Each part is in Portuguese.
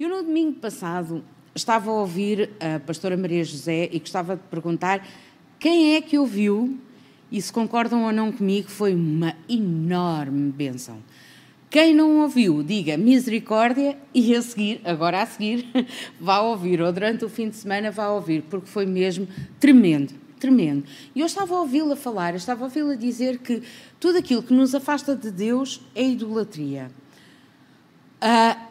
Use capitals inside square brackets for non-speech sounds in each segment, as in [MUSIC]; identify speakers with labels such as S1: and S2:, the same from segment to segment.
S1: Eu, no domingo passado, estava a ouvir a pastora Maria José e gostava de perguntar quem é que ouviu e se concordam ou não comigo, foi uma enorme benção. Quem não ouviu, diga misericórdia e a seguir, agora a seguir, [LAUGHS] vá ouvir, ou durante o fim de semana vá ouvir, porque foi mesmo tremendo, tremendo. E eu estava a ouvi-la falar, eu estava a ouvi-la dizer que tudo aquilo que nos afasta de Deus é idolatria. Uh,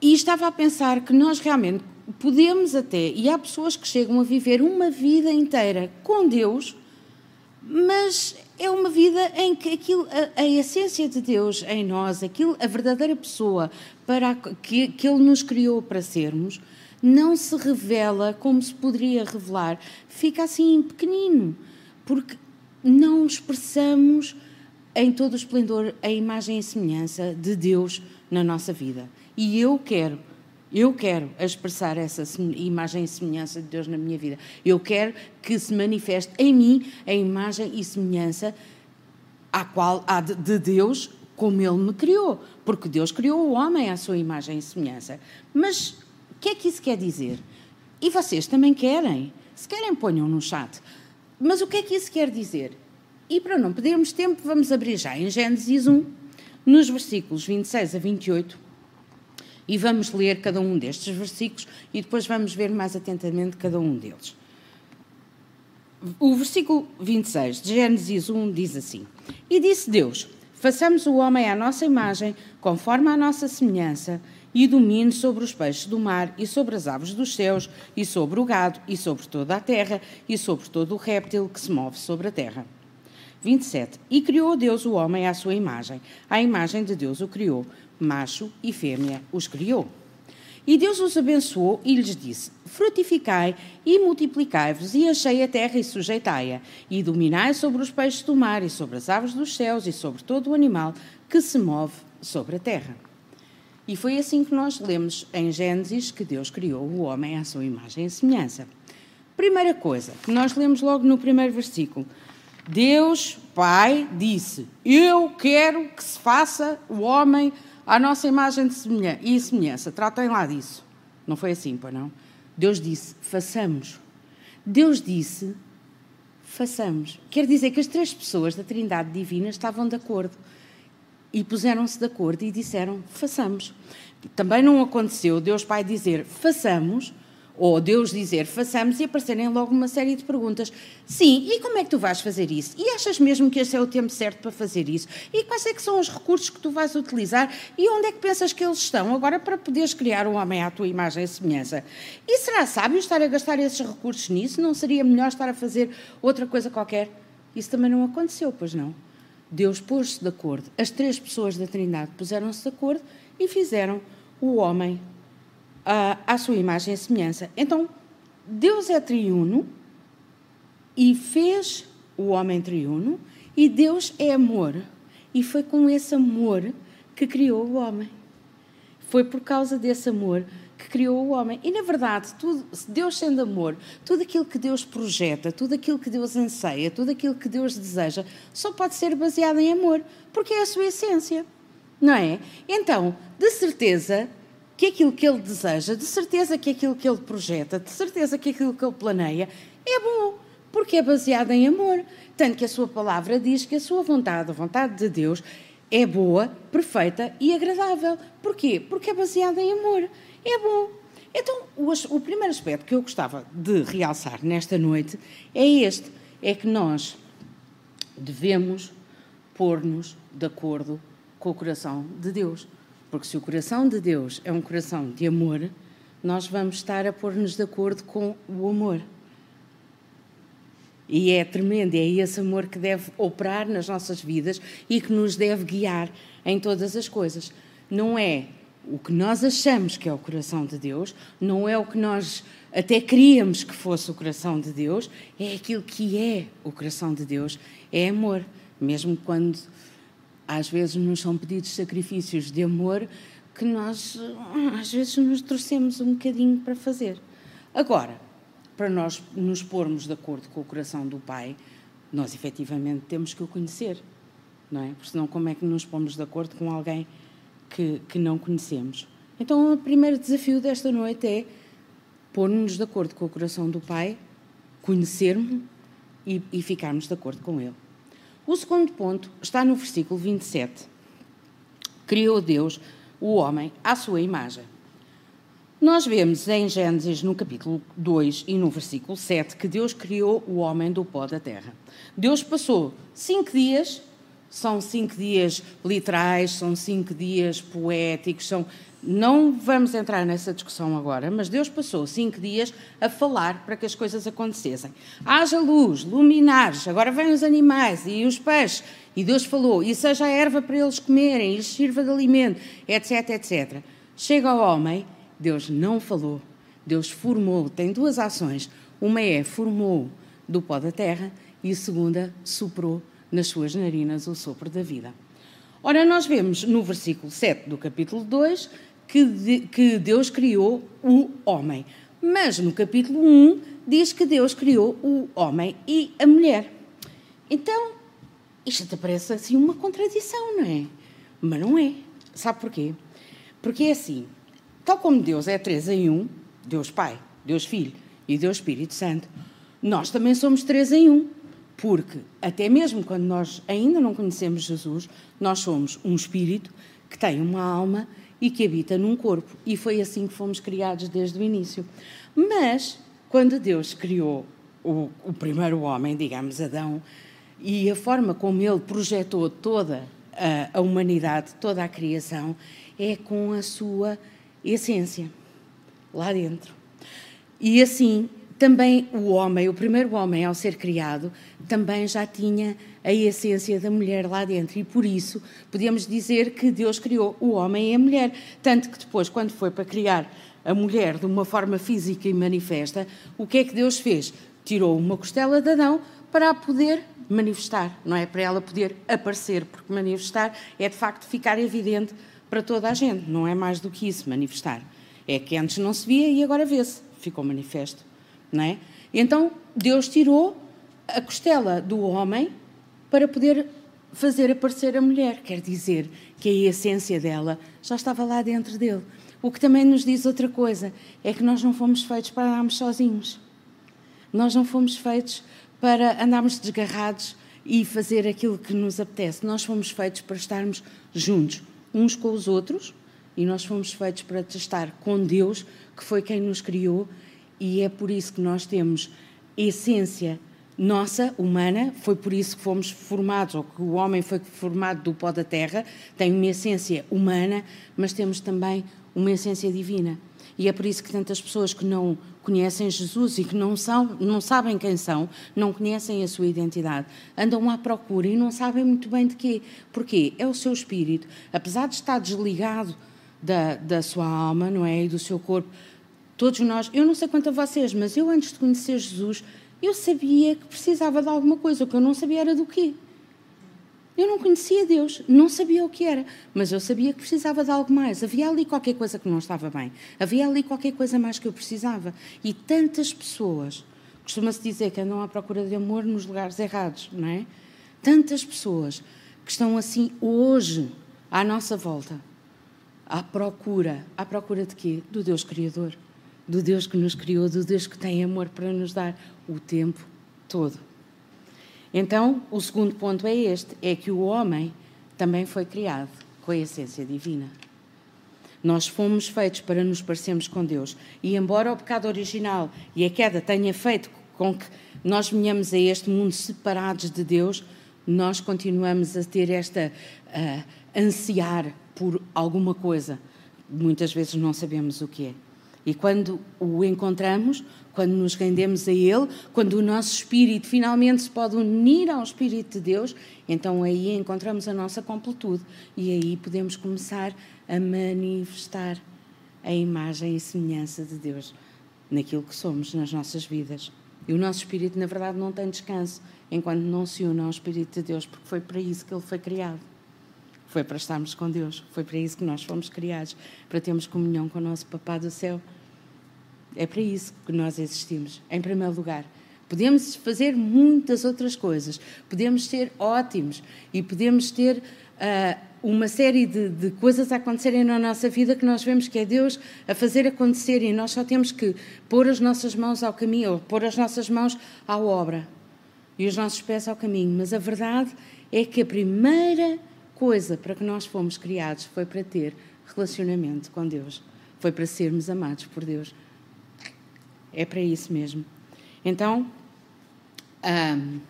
S1: e estava a pensar que nós realmente podemos até, e há pessoas que chegam a viver uma vida inteira com Deus, mas é uma vida em que aquilo, a, a, essência de Deus em nós, aquilo, a verdadeira pessoa para a, que, que Ele nos criou para sermos, não se revela como se poderia revelar. Fica assim pequenino, porque não expressamos em todo o esplendor a imagem e semelhança de Deus na nossa vida. E eu quero eu quero expressar essa imagem e semelhança de Deus na minha vida. Eu quero que se manifeste em mim a imagem e semelhança à qual há de Deus como Ele me criou. Porque Deus criou o homem à sua imagem e semelhança. Mas o que é que isso quer dizer? E vocês também querem? Se querem, ponham no chat. Mas o que é que isso quer dizer? E para não perdermos tempo, vamos abrir já em Gênesis 1, nos versículos 26 a 28 e vamos ler cada um destes versículos e depois vamos ver mais atentamente cada um deles. O versículo 26 de Gênesis 1 diz assim: E disse Deus: Façamos o homem à nossa imagem, conforme a nossa semelhança, e domine sobre os peixes do mar, e sobre as aves dos céus, e sobre o gado, e sobre toda a terra, e sobre todo o réptil que se move sobre a terra. 27. E criou Deus o homem à sua imagem. À imagem de Deus o criou macho e fêmea os criou. E Deus os abençoou e lhes disse: Frutificai e multiplicai-vos, e enchei a terra e sujeitai-a, e dominai sobre os peixes do mar, e sobre as aves dos céus, e sobre todo o animal que se move sobre a terra. E foi assim que nós lemos em Gênesis que Deus criou o homem à sua imagem e semelhança. Primeira coisa que nós lemos logo no primeiro versículo: Deus, Pai, disse: Eu quero que se faça o homem à nossa imagem e semelhança. Tratem lá disso. Não foi assim, pois não? Deus disse: façamos. Deus disse: façamos. Quer dizer que as três pessoas da Trindade Divina estavam de acordo e puseram-se de acordo e disseram: façamos. Também não aconteceu Deus Pai dizer: façamos ou Deus dizer façamos e aparecerem logo uma série de perguntas. Sim, e como é que tu vais fazer isso? E achas mesmo que este é o tempo certo para fazer isso? E quais é que são os recursos que tu vais utilizar? E onde é que pensas que eles estão agora para poderes criar um homem à tua imagem e semelhança? E será sábio estar a gastar esses recursos nisso? Não seria melhor estar a fazer outra coisa qualquer? Isso também não aconteceu, pois não? Deus pôs-se de acordo. As três pessoas da Trindade puseram-se de acordo e fizeram o homem à sua imagem e semelhança. Então, Deus é triuno e fez o homem triuno, e Deus é amor. E foi com esse amor que criou o homem. Foi por causa desse amor que criou o homem. E, na verdade, tudo, Deus sendo amor, tudo aquilo que Deus projeta, tudo aquilo que Deus anseia, tudo aquilo que Deus deseja, só pode ser baseado em amor, porque é a sua essência. Não é? Então, de certeza, que aquilo que ele deseja, de certeza que aquilo que ele projeta, de certeza que aquilo que ele planeia é bom, porque é baseado em amor. Tanto que a sua palavra diz que a sua vontade, a vontade de Deus, é boa, perfeita e agradável. Porquê? Porque é baseada em amor. É bom. Então, o, o primeiro aspecto que eu gostava de realçar nesta noite é este: é que nós devemos pôr-nos de acordo com o coração de Deus. Porque se o coração de Deus é um coração de amor, nós vamos estar a pôr-nos de acordo com o amor. E é tremendo, é esse amor que deve operar nas nossas vidas e que nos deve guiar em todas as coisas. Não é o que nós achamos que é o coração de Deus, não é o que nós até queríamos que fosse o coração de Deus, é aquilo que é o coração de Deus, é amor. Mesmo quando às vezes nos são pedidos sacrifícios de amor que nós às vezes nos torcemos um bocadinho para fazer. Agora, para nós nos pormos de acordo com o coração do Pai, nós efetivamente temos que o conhecer, não é? Porque senão como é que nos pomos de acordo com alguém que, que não conhecemos? Então, o primeiro desafio desta noite é pôr-nos de acordo com o coração do Pai, conhecermos e, e ficarmos de acordo com Ele. O segundo ponto está no versículo 27. Criou Deus o homem à sua imagem. Nós vemos em Gênesis, no capítulo 2 e no versículo 7, que Deus criou o homem do pó da terra. Deus passou cinco dias, são cinco dias literais, são cinco dias poéticos, são. Não vamos entrar nessa discussão agora, mas Deus passou cinco dias a falar para que as coisas acontecessem. Haja luz, luminares, agora vêm os animais e os peixes, e Deus falou, e seja a erva para eles comerem, e lhes sirva de alimento, etc, etc. Chega ao homem Deus não falou, Deus formou, tem duas ações. Uma é formou do pó da terra e a segunda soprou nas suas narinas o sopro da vida. Ora, nós vemos no versículo 7 do capítulo 2 que, de, que Deus criou o homem. Mas no capítulo 1 diz que Deus criou o homem e a mulher. Então, isto te parece assim uma contradição, não é? Mas não é. Sabe porquê? Porque é assim: Tal como Deus é três em um, Deus Pai, Deus Filho e Deus Espírito Santo, nós também somos três em um. Porque até mesmo quando nós ainda não conhecemos Jesus, nós somos um espírito que tem uma alma e que habita num corpo. E foi assim que fomos criados desde o início. Mas, quando Deus criou o, o primeiro homem, digamos Adão, e a forma como ele projetou toda a, a humanidade, toda a criação, é com a sua essência lá dentro. E assim, também o homem, o primeiro homem ao ser criado, também já tinha a essência da mulher lá dentro. E por isso podemos dizer que Deus criou o homem e a mulher. Tanto que depois, quando foi para criar a mulher de uma forma física e manifesta, o que é que Deus fez? Tirou uma costela de Adão para a poder manifestar, não é? Para ela poder aparecer, porque manifestar é de facto ficar evidente para toda a gente, não é mais do que isso, manifestar. É que antes não se via e agora vê-se, ficou manifesto, não é? Então Deus tirou a costela do homem para poder fazer aparecer a mulher, quer dizer que a essência dela já estava lá dentro dele. O que também nos diz outra coisa, é que nós não fomos feitos para andarmos sozinhos. Nós não fomos feitos para andarmos desgarrados e fazer aquilo que nos apetece. Nós fomos feitos para estarmos juntos uns com os outros e nós fomos feitos para estar com Deus, que foi quem nos criou, e é por isso que nós temos essência nossa, humana, foi por isso que fomos formados, ou que o homem foi formado do pó da terra, tem uma essência humana, mas temos também uma essência divina. E é por isso que tantas pessoas que não conhecem Jesus e que não, são, não sabem quem são, não conhecem a sua identidade, andam à procura e não sabem muito bem de quê. Porquê? É o seu espírito, apesar de estar desligado da, da sua alma, não é? E do seu corpo. Todos nós, eu não sei quanto a vocês, mas eu antes de conhecer Jesus, eu sabia que precisava de alguma coisa, o que eu não sabia era do quê. Eu não conhecia Deus, não sabia o que era, mas eu sabia que precisava de algo mais. Havia ali qualquer coisa que não estava bem, havia ali qualquer coisa mais que eu precisava. E tantas pessoas, costuma-se dizer que andam à procura de amor nos lugares errados, não é? Tantas pessoas que estão assim hoje à nossa volta, à procura, à procura de quê? Do Deus Criador, do Deus que nos criou, do Deus que tem amor para nos dar o tempo todo. Então, o segundo ponto é este: é que o homem também foi criado com a essência divina. Nós fomos feitos para nos parecermos com Deus. E embora o pecado original e a queda tenha feito com que nós venhamos a este mundo separados de Deus, nós continuamos a ter esta uh, ansiar por alguma coisa. Muitas vezes não sabemos o que é. E quando o encontramos, quando nos rendemos a Ele, quando o nosso espírito finalmente se pode unir ao Espírito de Deus, então aí encontramos a nossa completude e aí podemos começar a manifestar a imagem e semelhança de Deus naquilo que somos, nas nossas vidas. E o nosso espírito, na verdade, não tem descanso enquanto não se une ao Espírito de Deus, porque foi para isso que ele foi criado. Foi para estarmos com Deus, foi para isso que nós fomos criados, para termos comunhão com o nosso Papá do céu. É para isso que nós existimos, em primeiro lugar, Podemos fazer muitas outras coisas, podemos ser ótimos e podemos ter uh, uma série de, de, coisas a acontecerem na nossa vida que nós vemos que é Deus a fazer acontecer e nós só temos que pôr as nossas mãos ao caminho, ou pôr as nossas mãos à obra e os nossos pés ao caminho. Mas a verdade é que a primeira coisa para que nós fomos criados foi para ter relacionamento com Deus, foi para sermos amados por Deus. É para isso mesmo. Então, um,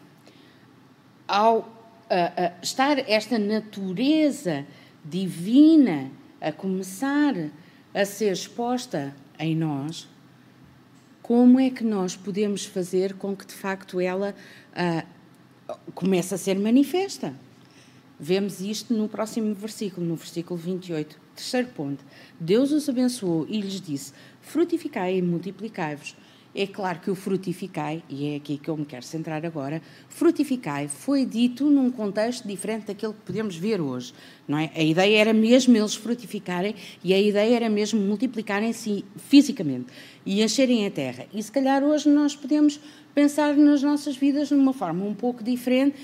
S1: ao uh, uh, estar esta natureza divina a começar a ser exposta em nós, como é que nós podemos fazer com que de facto ela uh, comece a ser manifesta? Vemos isto no próximo versículo, no versículo 28. Terceiro ponto. Deus os abençoou e lhes disse: Frutificai e multiplicai-vos é claro que o frutificai, e é aqui que eu me quero centrar agora, frutificai foi dito num contexto diferente daquele que podemos ver hoje. Não é? A ideia era mesmo eles frutificarem e a ideia era mesmo multiplicarem-se fisicamente e encherem a terra. E se calhar hoje nós podemos pensar nas nossas vidas de uma forma um pouco diferente.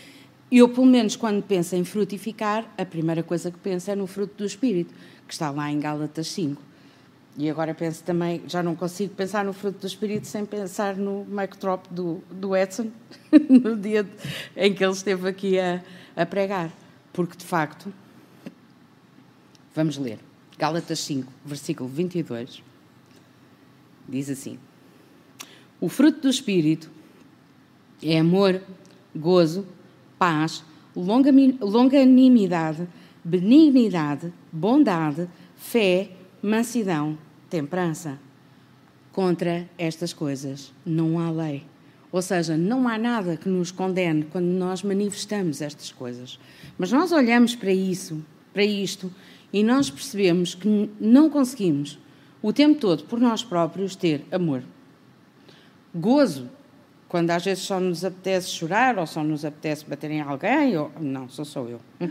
S1: Eu, pelo menos, quando penso em frutificar, a primeira coisa que penso é no fruto do Espírito, que está lá em Gálatas 5. E agora penso também, já não consigo pensar no fruto do Espírito sem pensar no mic do, do Edson, [LAUGHS] no dia em que ele esteve aqui a, a pregar. Porque, de facto, vamos ler. Gálatas 5, versículo 22, diz assim: O fruto do Espírito é amor, gozo, paz, longanimidade, benignidade, bondade, fé, mansidão, temperança. Contra estas coisas não há lei. Ou seja, não há nada que nos condene quando nós manifestamos estas coisas. Mas nós olhamos para isso, para isto, e nós percebemos que não conseguimos o tempo todo por nós próprios ter amor. Gozo, quando às vezes só nos apetece chorar ou só nos apetece bater em alguém, ou não, sou só eu. [LAUGHS]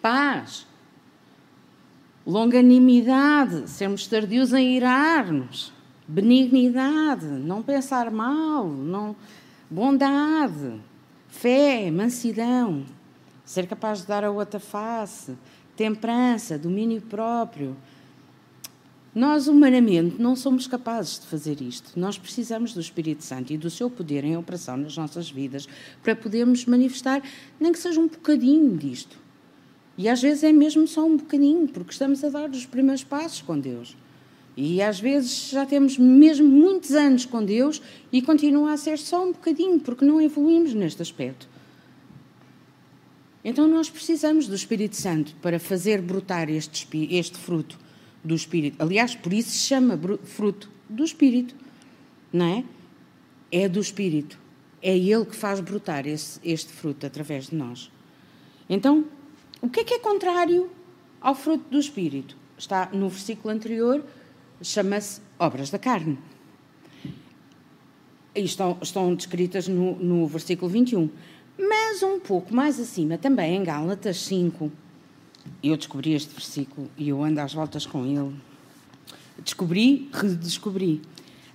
S1: Paz, longanimidade, sermos tardios em irar-nos, benignidade, não pensar mal, não, bondade, fé, mansidão, ser capaz de dar a outra face, temperança, domínio próprio. Nós, humanamente, não somos capazes de fazer isto. Nós precisamos do Espírito Santo e do seu poder em operação nas nossas vidas para podermos manifestar, nem que seja um bocadinho disto. E às vezes é mesmo só um bocadinho, porque estamos a dar os primeiros passos com Deus. E às vezes já temos mesmo muitos anos com Deus e continua a ser só um bocadinho, porque não evoluímos neste aspecto. Então nós precisamos do Espírito Santo para fazer brotar este, este fruto do Espírito. Aliás, por isso se chama fruto do Espírito, não é? É do Espírito. É Ele que faz brotar esse, este fruto através de nós. Então, o que é que é contrário ao fruto do Espírito? Está no versículo anterior, chama-se obras da carne. E estão, estão descritas no, no versículo 21. Mas um pouco mais acima, também em Gálatas 5, eu descobri este versículo e eu ando às voltas com ele. Descobri, redescobri.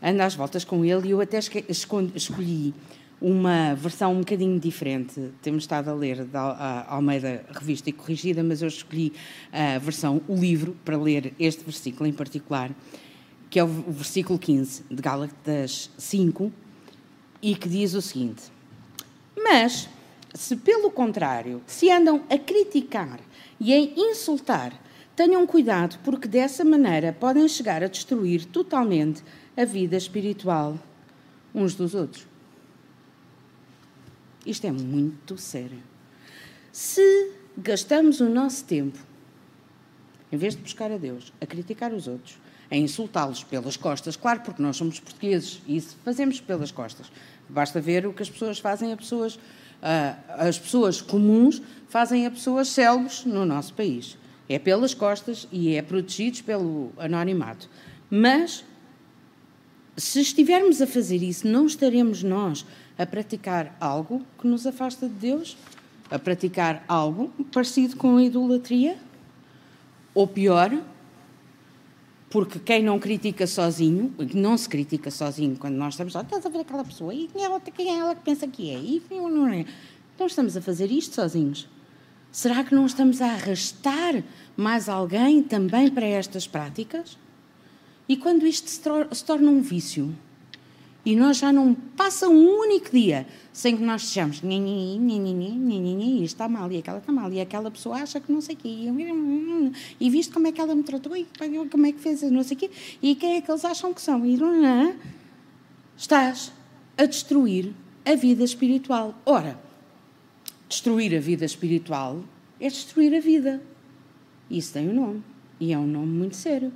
S1: Ando às voltas com ele e eu até escolhi uma versão um bocadinho diferente. Temos estado a ler da Almeida Revista e Corrigida, mas eu escolhi a versão, o livro, para ler este versículo em particular, que é o versículo 15 de Gálatas 5, e que diz o seguinte: Mas, se pelo contrário, se andam a criticar e a insultar, tenham cuidado, porque dessa maneira podem chegar a destruir totalmente a vida espiritual uns dos outros. Isto é muito sério. Se gastamos o nosso tempo, em vez de buscar a Deus, a criticar os outros, a insultá-los pelas costas, claro, porque nós somos portugueses e isso fazemos pelas costas. Basta ver o que as pessoas fazem a pessoas, as pessoas comuns fazem a pessoas célebres no nosso país. É pelas costas e é protegidos pelo anonimato. Mas se estivermos a fazer isso, não estaremos nós a praticar algo que nos afasta de Deus, a praticar algo parecido com a idolatria, ou pior, Porque quem não critica sozinho, não se critica sozinho quando nós estamos, oh, estás a ver aquela pessoa, e quem é, outra, quem é ela que pensa que é? E não é. Então estamos a fazer isto sozinhos. Será que não estamos a arrastar mais alguém também para estas práticas? E quando isto se, se torna um vício, e nós já não passa um único dia sem que nós sejamos isto está mal, e aquela está mal, e aquela pessoa acha que não sei o quê, e visto como é que ela me tratou, e como é que fez não sei o quê, e quem é que eles acham que são, e estás a destruir a vida espiritual. Ora, destruir a vida espiritual é destruir a vida. Isso tem um nome, e é um nome muito sério.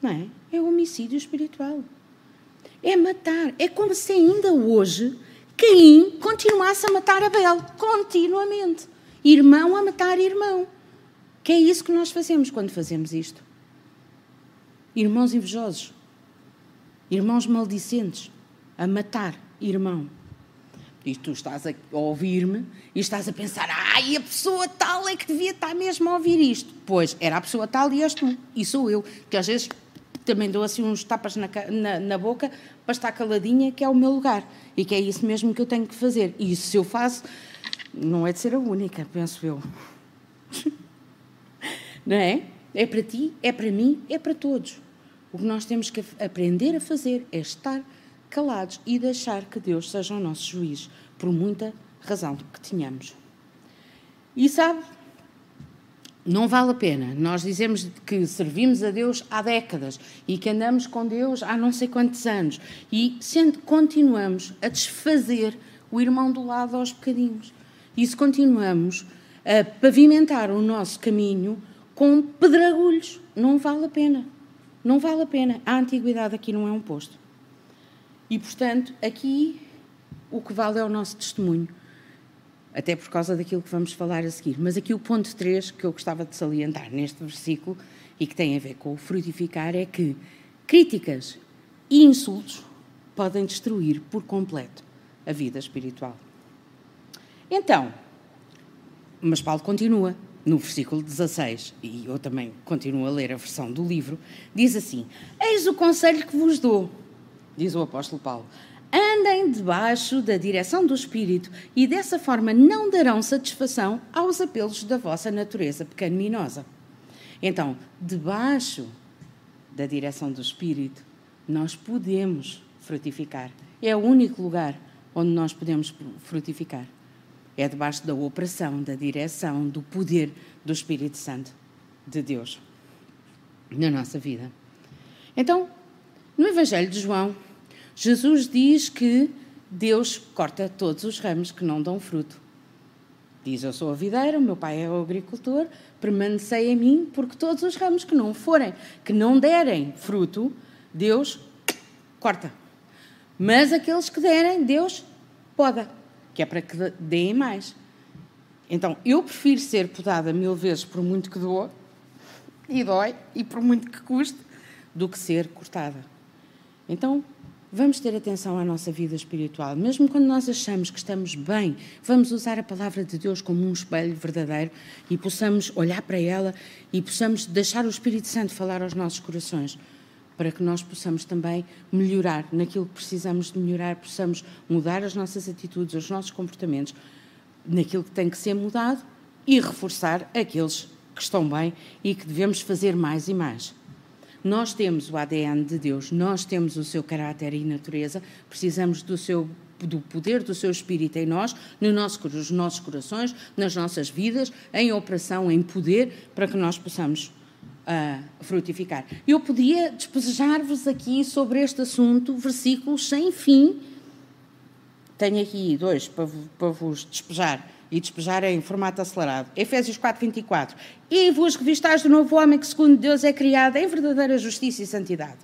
S1: Não é? É homicídio espiritual. É matar. É como se ainda hoje Caim continuasse a matar Abel, continuamente. Irmão a matar irmão. Que é isso que nós fazemos quando fazemos isto. Irmãos invejosos, irmãos maldicentes, a matar irmão. E tu estás a ouvir-me e estás a pensar, ai, a pessoa tal é que devia estar mesmo a ouvir isto. Pois, era a pessoa tal e és tu, e sou eu, que às vezes também dou assim uns tapas na, na, na, boca para estar caladinha, que é o meu lugar. E que é isso mesmo que eu tenho que fazer. E isso se eu faço, não é de ser a única, penso eu. [LAUGHS] não é? É para ti, é para mim, é para todos. O que nós temos que aprender a fazer é estar calados e deixar que Deus seja o nosso juiz, por muita razão que tenhamos. E sabe, não vale a pena. Nós dizemos que servimos a Deus há décadas e que andamos com Deus há não sei quantos anos e sendo, continuamos a desfazer o irmão do lado aos bocadinhos. E se continuamos a pavimentar o nosso caminho com pedragulhos, não vale a pena. Não vale a pena. A antiguidade aqui não é um posto. E, portanto, aqui o que vale é o nosso testemunho até por causa daquilo que vamos falar a seguir. Mas aqui o ponto 3 que eu gostava de salientar neste versículo e que tem a ver com o frutificar é que críticas e insultos podem destruir por completo a vida espiritual. Então, mas Paulo continua no versículo 16, e eu também continuo a ler a versão do livro, diz assim: Eis o conselho que vos dou, diz o apóstolo Paulo, andem debaixo da direção do Espírito e dessa forma não darão satisfação aos apelos da vossa natureza pecaminosa. Então, debaixo da direção do Espírito, nós podemos frutificar. É o único lugar onde nós podemos frutificar. É debaixo da operação, da direção, do poder do Espírito Santo de Deus na nossa vida. Então, no Evangelho de João, Jesus diz que Deus corta todos os ramos que não dão fruto. Diz: Eu sou a videira, o meu pai é o agricultor, permanecei em mim, porque todos os ramos que não forem, que não derem fruto, Deus corta. Mas aqueles que derem, Deus poda, que é para que deem mais. Então, eu prefiro ser podada mil vezes por muito que doa, e dói, e por muito que custe, do que ser cortada. Então, Vamos ter atenção à nossa vida espiritual. Mesmo quando nós achamos que estamos bem, vamos usar a palavra de Deus como um espelho verdadeiro e possamos olhar para ela e possamos deixar o Espírito Santo falar aos nossos corações, para que nós possamos também melhorar naquilo que precisamos de melhorar, possamos mudar as nossas atitudes, os nossos comportamentos, naquilo que tem que ser mudado e reforçar aqueles que estão bem e que devemos fazer mais e mais. Nós temos o ADN de Deus, nós temos o seu caráter e natureza, precisamos do seu do poder do seu Espírito em nós, no nosso, nos nossos corações, nas nossas vidas, em operação, em poder, para que nós possamos uh, frutificar. Eu podia despejar-vos aqui sobre este assunto versículos sem fim. Tenho aqui dois para, para vos despejar e despejar em formato acelerado. Efésios 4, 24. E vos revistais do novo homem que, segundo Deus, é criado em verdadeira justiça e santidade.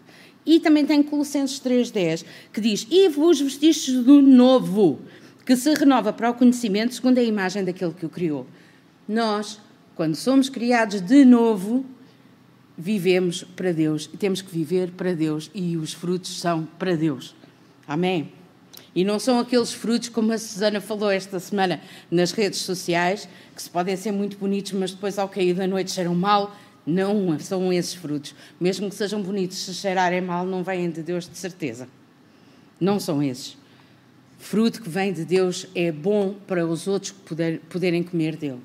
S1: E também tem Colossenses 3,10, que diz: E vos vestistes do novo, que se renova para o conhecimento segundo a imagem daquele que o criou. Nós, quando somos criados de novo, vivemos para Deus. E temos que viver para Deus. E os frutos são para Deus. Amém? E não são aqueles frutos, como a Susana falou esta semana nas redes sociais, que se podem ser muito bonitos, mas depois ao cair da noite cheiram mal. Não são esses frutos. Mesmo que sejam bonitos, se cheirarem mal, não vêm de Deus de certeza. Não são esses. Fruto que vem de Deus é bom para os outros poder, poderem comer dele.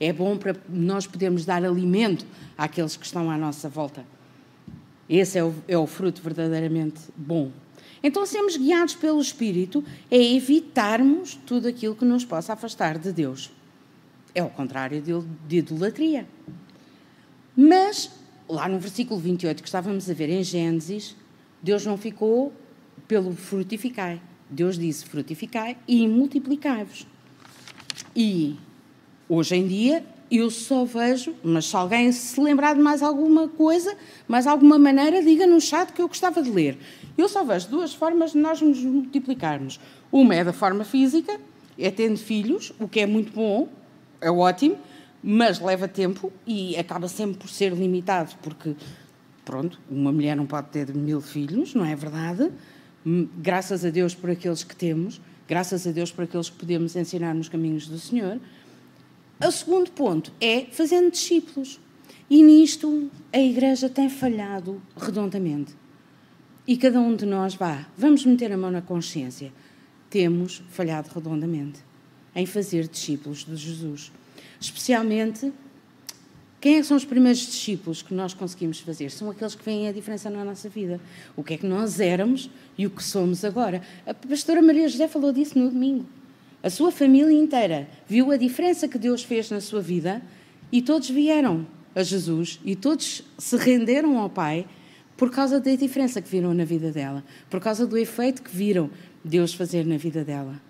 S1: É bom para nós podermos dar alimento àqueles que estão à nossa volta. Esse é o, é o fruto verdadeiramente bom. Então, sermos guiados pelo Espírito é evitarmos tudo aquilo que nos possa afastar de Deus. É o contrário de, idolatria. Mas, lá no versículo 28 que estávamos a ver em Gênesis, Deus não ficou pelo frutificai. Deus disse frutificai e multiplicai-vos. E hoje em dia eu só vejo, mas se alguém se lembrar de mais alguma coisa, mais alguma maneira, diga no chat que eu gostava de ler. Eu só vejo duas formas de nós nos multiplicarmos. Uma é da forma física, é tendo filhos, o que é muito bom, é ótimo, mas leva tempo e acaba sempre por ser limitado, porque, pronto, uma mulher não pode ter mil filhos, não é verdade? Hum, graças a Deus por aqueles que temos, graças a Deus por aqueles que podemos ensinar nos caminhos do Senhor. O segundo ponto é fazendo discípulos. E nisto a Igreja tem falhado redondamente. E cada um de nós, vá, vamos meter a mão na consciência. Temos falhado redondamente em fazer discípulos de Jesus. Especialmente, quem é que são os primeiros discípulos que nós conseguimos fazer? São aqueles que veem a diferença na nossa vida. O que é que nós éramos e o que somos agora. A pastora Maria José falou disso no domingo. A sua família inteira viu a diferença que Deus fez na sua vida e todos vieram a Jesus e todos se renderam ao Pai por causa da diferença que viram na vida dela, por causa do efeito que viram Deus fazer na vida dela.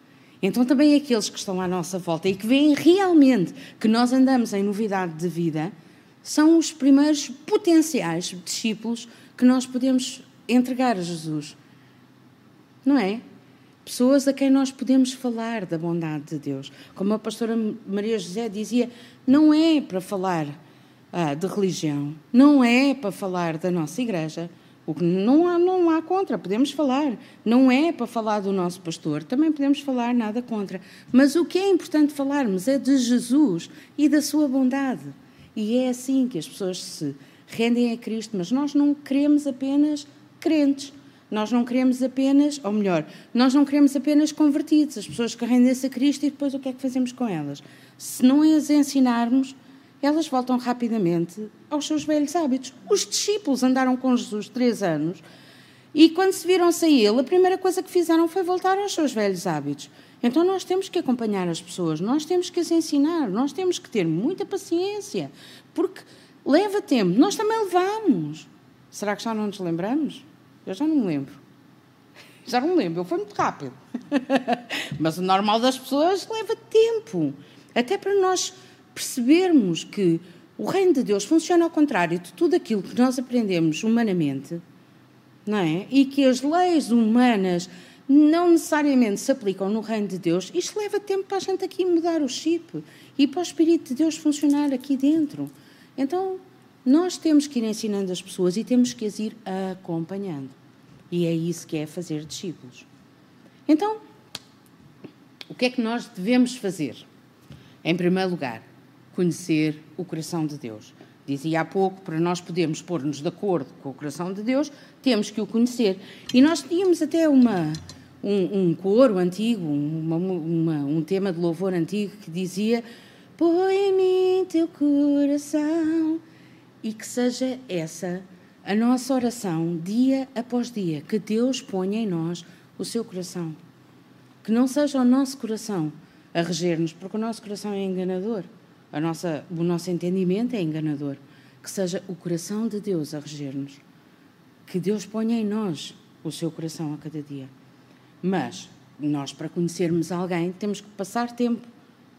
S1: Então, também aqueles que estão à nossa volta e que veem realmente que nós andamos em novidade de vida são os primeiros potenciais discípulos que nós podemos entregar a Jesus. Não é? Pessoas a quem nós podemos falar da bondade de Deus. Como a pastora Maria José dizia, não é para falar ah, de religião, não é para falar da nossa igreja, o que não há, não há contra, podemos falar. Não é para falar do nosso pastor, também podemos falar nada contra. Mas o que é importante falarmos é de Jesus e da sua bondade. E é assim que as pessoas se rendem a Cristo, mas nós não queremos apenas crentes. Nós não queremos apenas, ou melhor, nós não queremos apenas convertidos, as pessoas que rendem-se a Cristo e depois o que é que fazemos com elas? Se não as ensinarmos, elas voltam rapidamente aos seus velhos hábitos. Os discípulos andaram com Jesus três anos e, quando se viram sair ele, a primeira coisa que fizeram foi voltar aos seus velhos hábitos. Então, nós temos que acompanhar as pessoas, nós temos que as ensinar, nós temos que ter muita paciência, porque leva tempo. Nós também levamos. Será que já não nos lembramos? Eu já não me lembro. Já não me lembro, eu fui muito rápido. [LAUGHS] Mas o normal das pessoas leva tempo. Até para nós percebermos que o reino de Deus funciona ao contrário de tudo aquilo que nós aprendemos humanamente, não é? E que as leis humanas não necessariamente se aplicam no reino de Deus, isto leva tempo para a gente aqui mudar o chip e para o Espírito de Deus funcionar aqui dentro. Então, nós temos que ir ensinando as pessoas e temos que as ir acompanhando. E é isso que é fazer discípulos. Então, o que é que nós devemos fazer? Em primeiro lugar, conhecer o coração de Deus. Dizia há pouco, para nós podermos pôr-nos de acordo com o coração de Deus, temos que o conhecer. E nós tínhamos até uma, um, um coro antigo, uma, uma, um tema de louvor antigo que dizia: Põe em mim teu coração. E que seja essa a nossa oração, dia após dia, que Deus ponha em nós o seu coração. Que não seja o nosso coração a reger-nos, porque o nosso coração é enganador. A nossa, o nosso entendimento é enganador. Que seja o coração de Deus a reger-nos. Que Deus ponha em nós o seu coração a cada dia. Mas nós, para conhecermos alguém, temos que passar tempo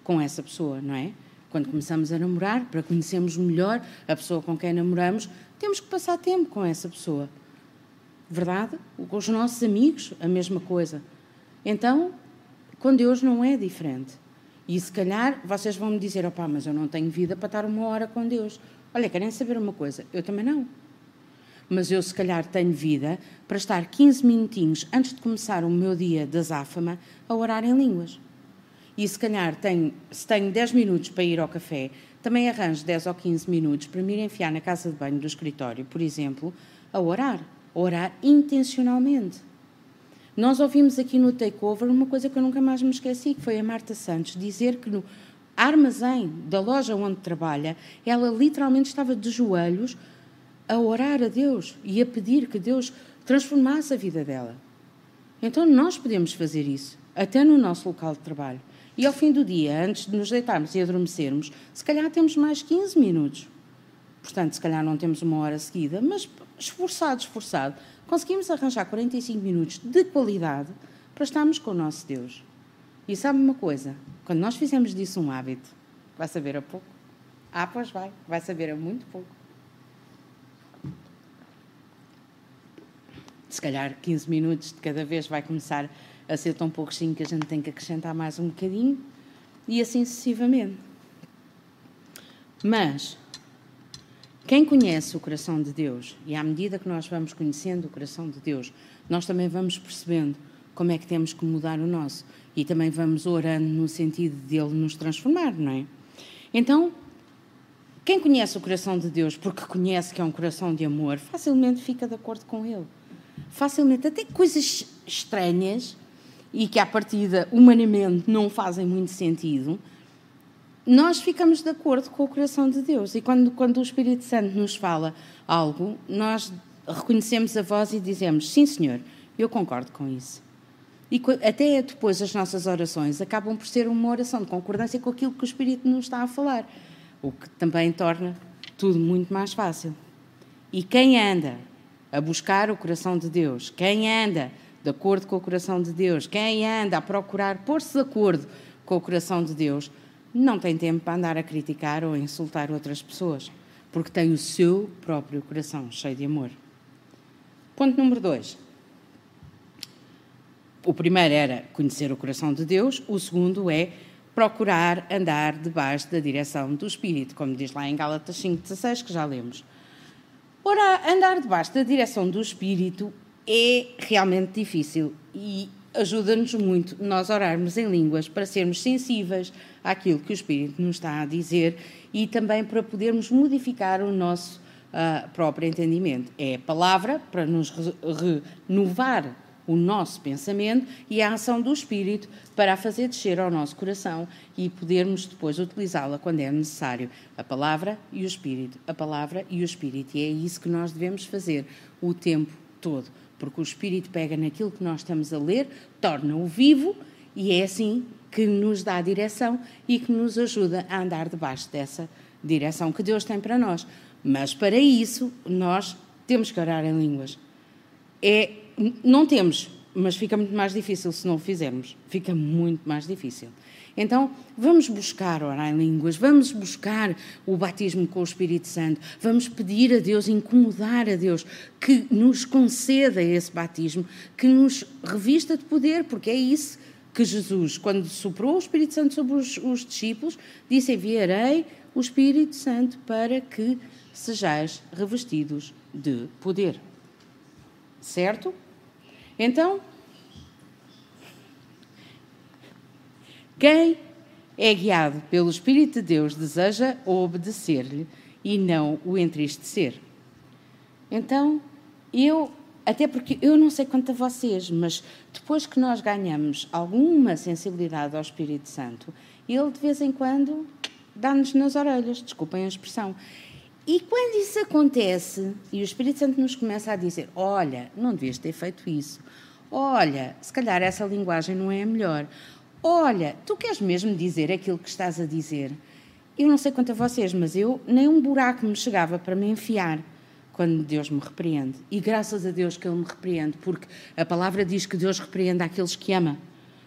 S1: com essa pessoa, não é? Quando começamos a namorar, para conhecermos melhor a pessoa com quem namoramos, temos que passar tempo com essa pessoa. Verdade? Com os nossos amigos, a mesma coisa. Então, com Deus não é diferente. E se calhar vocês vão me dizer: opá, mas eu não tenho vida para estar uma hora com Deus. Olha, querem saber uma coisa? Eu também não. Mas eu, se calhar, tenho vida para estar 15 minutinhos antes de começar o meu dia de azáfama a orar em línguas. E se calhar, tenho, se tenho 10 minutos para ir ao café, também arranje 10 ou 15 minutos para me ir enfiar na casa de banho do escritório, por exemplo, a orar. Orar intencionalmente. Nós ouvimos aqui no Takeover uma coisa que eu nunca mais me esqueci, que foi a Marta Santos dizer que no armazém da loja onde trabalha, ela literalmente estava de joelhos a orar a Deus e a pedir que Deus transformasse a vida dela. Então nós podemos fazer isso, até no nosso local de trabalho. E ao fim do dia, antes de nos deitarmos e adormecermos, se calhar temos mais 15 minutos. Portanto, se calhar não temos uma hora seguida, mas esforçado, esforçado, conseguimos arranjar 45 minutos de qualidade para estarmos com o nosso Deus. E sabe uma coisa? Quando nós fizemos disso um hábito, vai saber a pouco? Ah, pois vai, vai saber a muito pouco. Se calhar 15 minutos de cada vez vai começar a ser tão pouquinho que a gente tem que acrescentar mais um bocadinho e assim sucessivamente. Mas quem conhece o coração de Deus, e à medida que nós vamos conhecendo o coração de Deus, nós também vamos percebendo como é que temos que mudar o nosso e também vamos orando no sentido de Ele nos transformar, não é? Então, quem conhece o coração de Deus porque conhece que é um coração de amor, facilmente fica de acordo com Ele. Facilmente, até coisas estranhas e que à partida humanamente não fazem muito sentido, nós ficamos de acordo com o coração de Deus. E quando, quando o Espírito Santo nos fala algo, nós reconhecemos a voz e dizemos: Sim, Senhor, eu concordo com isso. E até depois as nossas orações acabam por ser uma oração de concordância com aquilo que o Espírito nos está a falar, o que também torna tudo muito mais fácil. E quem anda a buscar o coração de Deus, quem anda de acordo com o coração de Deus, quem anda a procurar pôr-se de acordo com o coração de Deus, não tem tempo para andar a criticar ou a insultar outras pessoas, porque tem o seu próprio coração cheio de amor. Ponto número dois. O primeiro era conhecer o coração de Deus, o segundo é procurar andar debaixo da direção do Espírito, como diz lá em Gálatas 5,16, que já lemos. Ora, andar debaixo da direção do Espírito é realmente difícil e ajuda-nos muito nós orarmos em línguas para sermos sensíveis àquilo que o Espírito nos está a dizer e também para podermos modificar o nosso uh, próprio entendimento. É a palavra para nos re renovar o nosso pensamento e a ação do Espírito para a fazer descer ao nosso coração e podermos depois utilizá-la quando é necessário. A palavra e o Espírito, a palavra e o Espírito. E é isso que nós devemos fazer o tempo todo, porque o Espírito pega naquilo que nós estamos a ler, torna-o vivo e é assim que nos dá a direção e que nos ajuda a andar debaixo dessa direção que Deus tem para nós. Mas para isso, nós temos que orar em línguas. É não temos, mas fica muito mais difícil se não o fizermos. Fica muito mais difícil. Então, vamos buscar orar em línguas, vamos buscar o batismo com o Espírito Santo, vamos pedir a Deus, incomodar a Deus que nos conceda esse batismo, que nos revista de poder, porque é isso que Jesus, quando soprou o Espírito Santo sobre os, os discípulos, disse: Enviarei o Espírito Santo para que sejais revestidos de poder. Certo? Então, quem é guiado pelo Espírito de Deus deseja obedecer-lhe e não o entristecer. Então, eu, até porque eu não sei quanto a vocês, mas depois que nós ganhamos alguma sensibilidade ao Espírito Santo, ele de vez em quando dá-nos nas orelhas, desculpem a expressão. E quando isso acontece e o Espírito Santo nos começa a dizer: Olha, não devias ter feito isso. Olha, se calhar essa linguagem não é a melhor. Olha, tu queres mesmo dizer aquilo que estás a dizer? Eu não sei quanto a vocês, mas eu nem um buraco me chegava para me enfiar quando Deus me repreende. E graças a Deus que Ele me repreende, porque a palavra diz que Deus repreende aqueles que ama.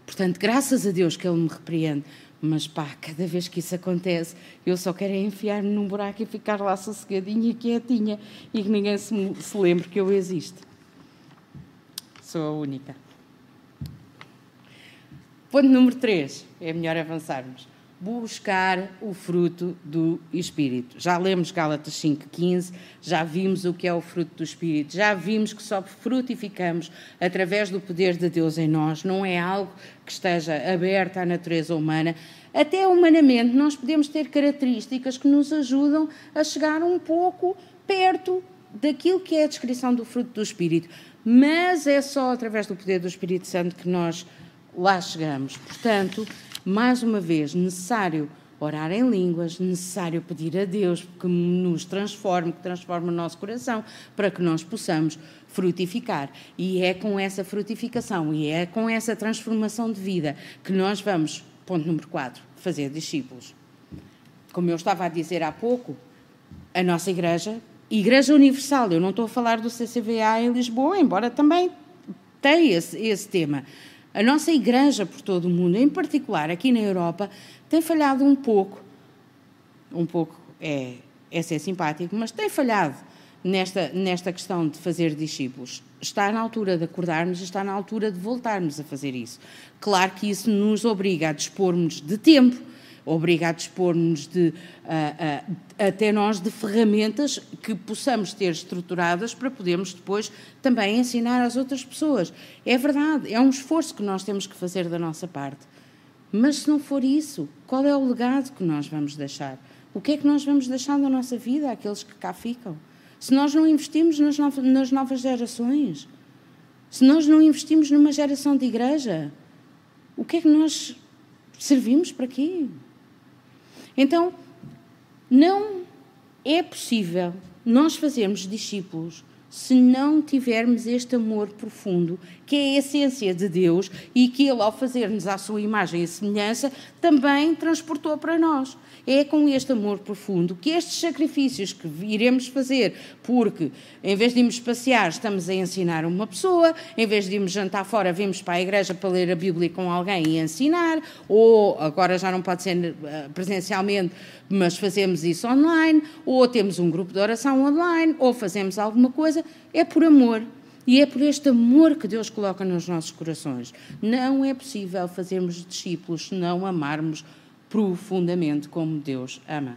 S1: Portanto, graças a Deus que Ele me repreende. Mas pá, cada vez que isso acontece, eu só quero é enfiar-me num buraco e ficar lá sossegadinha e quietinha e que ninguém se, se lembre que eu existo. Sou a única. Ponto número 3. É melhor avançarmos. Buscar o fruto do Espírito. Já lemos Gálatas 5,15, já vimos o que é o fruto do Espírito, já vimos que só frutificamos através do poder de Deus em nós, não é algo que esteja aberto à natureza humana. Até humanamente, nós podemos ter características que nos ajudam a chegar um pouco perto daquilo que é a descrição do fruto do Espírito, mas é só através do poder do Espírito Santo que nós lá chegamos. Portanto, mais uma vez, necessário orar em línguas, necessário pedir a Deus que nos transforme, que transforme o nosso coração, para que nós possamos frutificar. E é com essa frutificação e é com essa transformação de vida que nós vamos, ponto número 4, fazer discípulos. Como eu estava a dizer há pouco, a nossa igreja, Igreja Universal, eu não estou a falar do CCVA em Lisboa, embora também tenha esse, esse tema. A nossa igreja por todo o mundo, em particular aqui na Europa, tem falhado um pouco. Um pouco é, é ser simpático, mas tem falhado nesta, nesta questão de fazer discípulos. Está na altura de acordarmos e está na altura de voltarmos a fazer isso. Claro que isso nos obriga a dispormos de tempo obriga a dispor-nos de, uh, uh, até nós, de ferramentas que possamos ter estruturadas para podermos depois também ensinar às outras pessoas. É verdade, é um esforço que nós temos que fazer da nossa parte. Mas se não for isso, qual é o legado que nós vamos deixar? O que é que nós vamos deixar da nossa vida àqueles que cá ficam? Se nós não investimos nas, nas novas gerações, se nós não investimos numa geração de igreja, o que é que nós servimos para quê? Então, não é possível nós fazermos discípulos se não tivermos este amor profundo, que é a essência de Deus e que Ele, ao fazer-nos à sua imagem e semelhança, também transportou para nós. É com este amor profundo que estes sacrifícios que iremos fazer, porque em vez de irmos passear, estamos a ensinar uma pessoa, em vez de irmos jantar fora, vimos para a igreja para ler a Bíblia com alguém e ensinar, ou agora já não pode ser eh, presencialmente, mas fazemos isso online, ou temos um grupo de oração online, ou fazemos alguma coisa, é por amor. E é por este amor que Deus coloca nos nossos corações. Não é possível fazermos discípulos se não amarmos profundamente como Deus ama.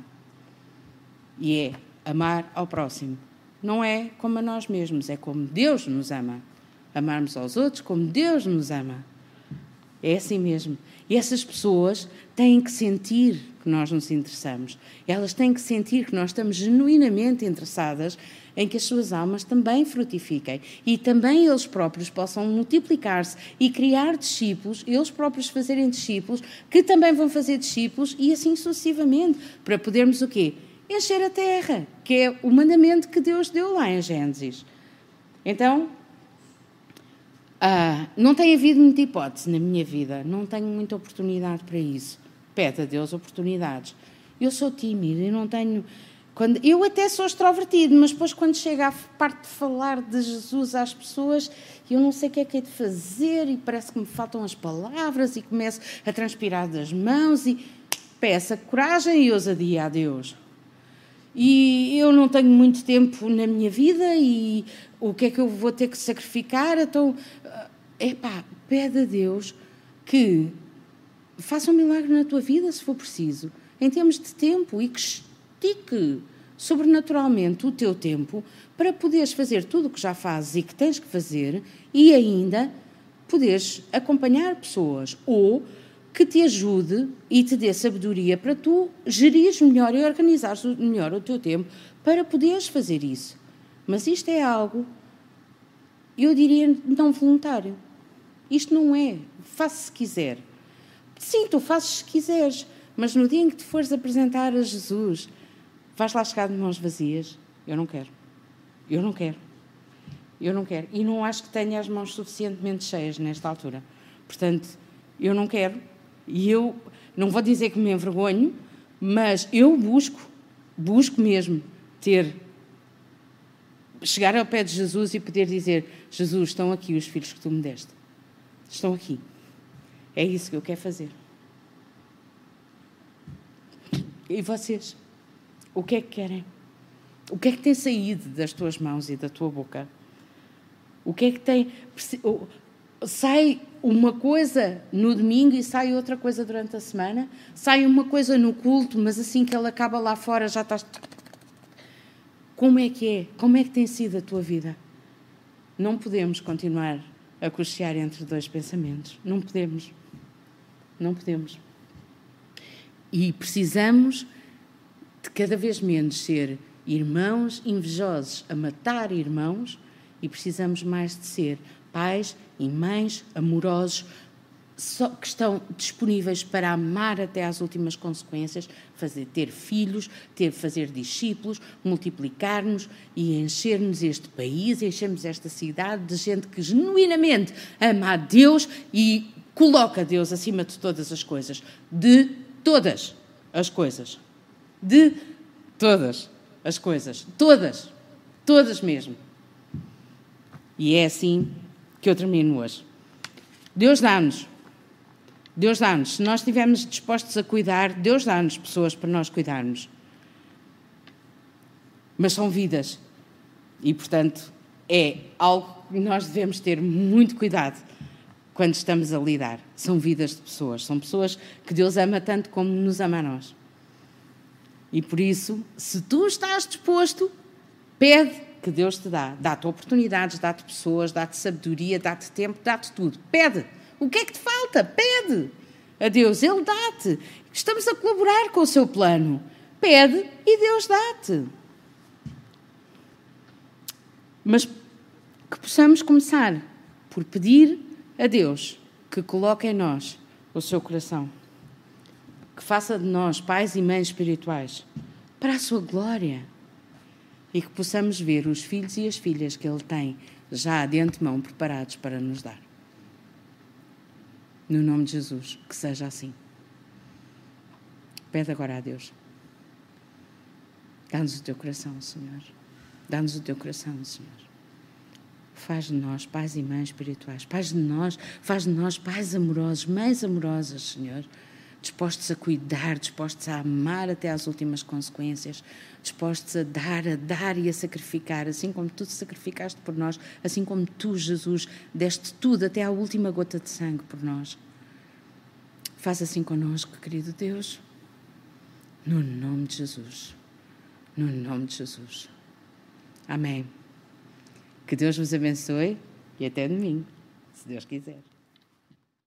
S1: E é amar ao próximo. Não é como a nós mesmos, é como Deus nos ama. Amarmos aos outros como Deus nos ama. É assim mesmo. E essas pessoas têm que sentir que nós nos interessamos. Elas têm que sentir que nós estamos genuinamente interessadas em que as suas almas também frutifiquem e também eles próprios possam multiplicar-se e criar discípulos, eles próprios fazerem discípulos, que também vão fazer discípulos e assim sucessivamente, para podermos o quê? Encher a terra, que é o mandamento que Deus deu lá em Gênesis. Então, ah, não tem havido muita hipótese na minha vida, não tenho muita oportunidade para isso. Pede a Deus oportunidades. Eu sou tímida e não tenho quando, eu até sou extrovertido, mas depois quando chega a parte de falar de Jesus às pessoas, eu não sei o que é que é de fazer e parece que me faltam as palavras e começo a transpirar das mãos e peço coragem e ousadia a Deus. E eu não tenho muito tempo na minha vida e o que é que eu vou ter que sacrificar? Então, epá, pede a Deus que faça um milagre na tua vida, se for preciso, em termos de tempo e que estique sobrenaturalmente o teu tempo para poderes fazer tudo o que já fazes e que tens que fazer e ainda poderes acompanhar pessoas ou que te ajude e te dê sabedoria para tu gerires melhor e organizares melhor o teu tempo para poderes fazer isso. Mas isto é algo, eu diria, não voluntário. Isto não é. Faça se quiser. Sim, tu fazes se quiseres, mas no dia em que te fores apresentar a Jesus, Vais lá chegar de mãos vazias? Eu não quero. Eu não quero. Eu não quero. E não acho que tenha as mãos suficientemente cheias nesta altura. Portanto, eu não quero. E eu não vou dizer que me envergonho, mas eu busco, busco mesmo ter. Chegar ao pé de Jesus e poder dizer: Jesus, estão aqui os filhos que tu me deste. Estão aqui. É isso que eu quero fazer. E vocês? O que é que querem? O que é que tem saído das tuas mãos e da tua boca? O que é que tem. sai uma coisa no domingo e sai outra coisa durante a semana, sai uma coisa no culto, mas assim que ele acaba lá fora já estás. Como é que é? Como é que tem sido a tua vida? Não podemos continuar a cochear entre dois pensamentos. Não podemos. Não podemos. E precisamos de cada vez menos ser irmãos invejosos a matar irmãos e precisamos mais de ser pais e mães amorosos só, que estão disponíveis para amar até às últimas consequências, fazer ter filhos, ter fazer discípulos, multiplicar-nos e encher-nos este país, enchermos esta cidade de gente que genuinamente ama a Deus e coloca Deus acima de todas as coisas, de todas as coisas, de todas as coisas, todas, todas mesmo. E é assim que eu termino hoje. Deus dá-nos, Deus dá-nos, se nós estivermos dispostos a cuidar, Deus dá-nos pessoas para nós cuidarmos. Mas são vidas. E, portanto, é algo que nós devemos ter muito cuidado quando estamos a lidar. São vidas de pessoas, são pessoas que Deus ama tanto como nos ama a nós. E por isso, se tu estás disposto, pede que Deus te dá. Dá-te oportunidades, dá-te pessoas, dá-te sabedoria, dá-te tempo, dá-te tudo. Pede. O que é que te falta? Pede a Deus. Ele dá-te. Estamos a colaborar com o seu plano. Pede e Deus dá-te. Mas que possamos começar por pedir a Deus que coloque em nós o seu coração. Que faça de nós pais e mães espirituais para a sua glória e que possamos ver os filhos e as filhas que Ele tem já de antemão preparados para nos dar. No nome de Jesus, que seja assim. Pede agora a Deus. Dá-nos o teu coração, Senhor. Dá-nos o teu coração, Senhor. Faz de nós pais e mães espirituais. Faz de nós, faz de nós pais amorosos, mães amorosas, Senhor dispostos a cuidar, dispostos a amar até às últimas consequências, dispostos a dar, a dar e a sacrificar, assim como tu te sacrificaste por nós, assim como tu, Jesus, deste tudo até à última gota de sangue por nós. Faz assim conosco, querido Deus, no nome de Jesus. No nome de Jesus. Amém. Que Deus vos abençoe e até domingo, se Deus quiser.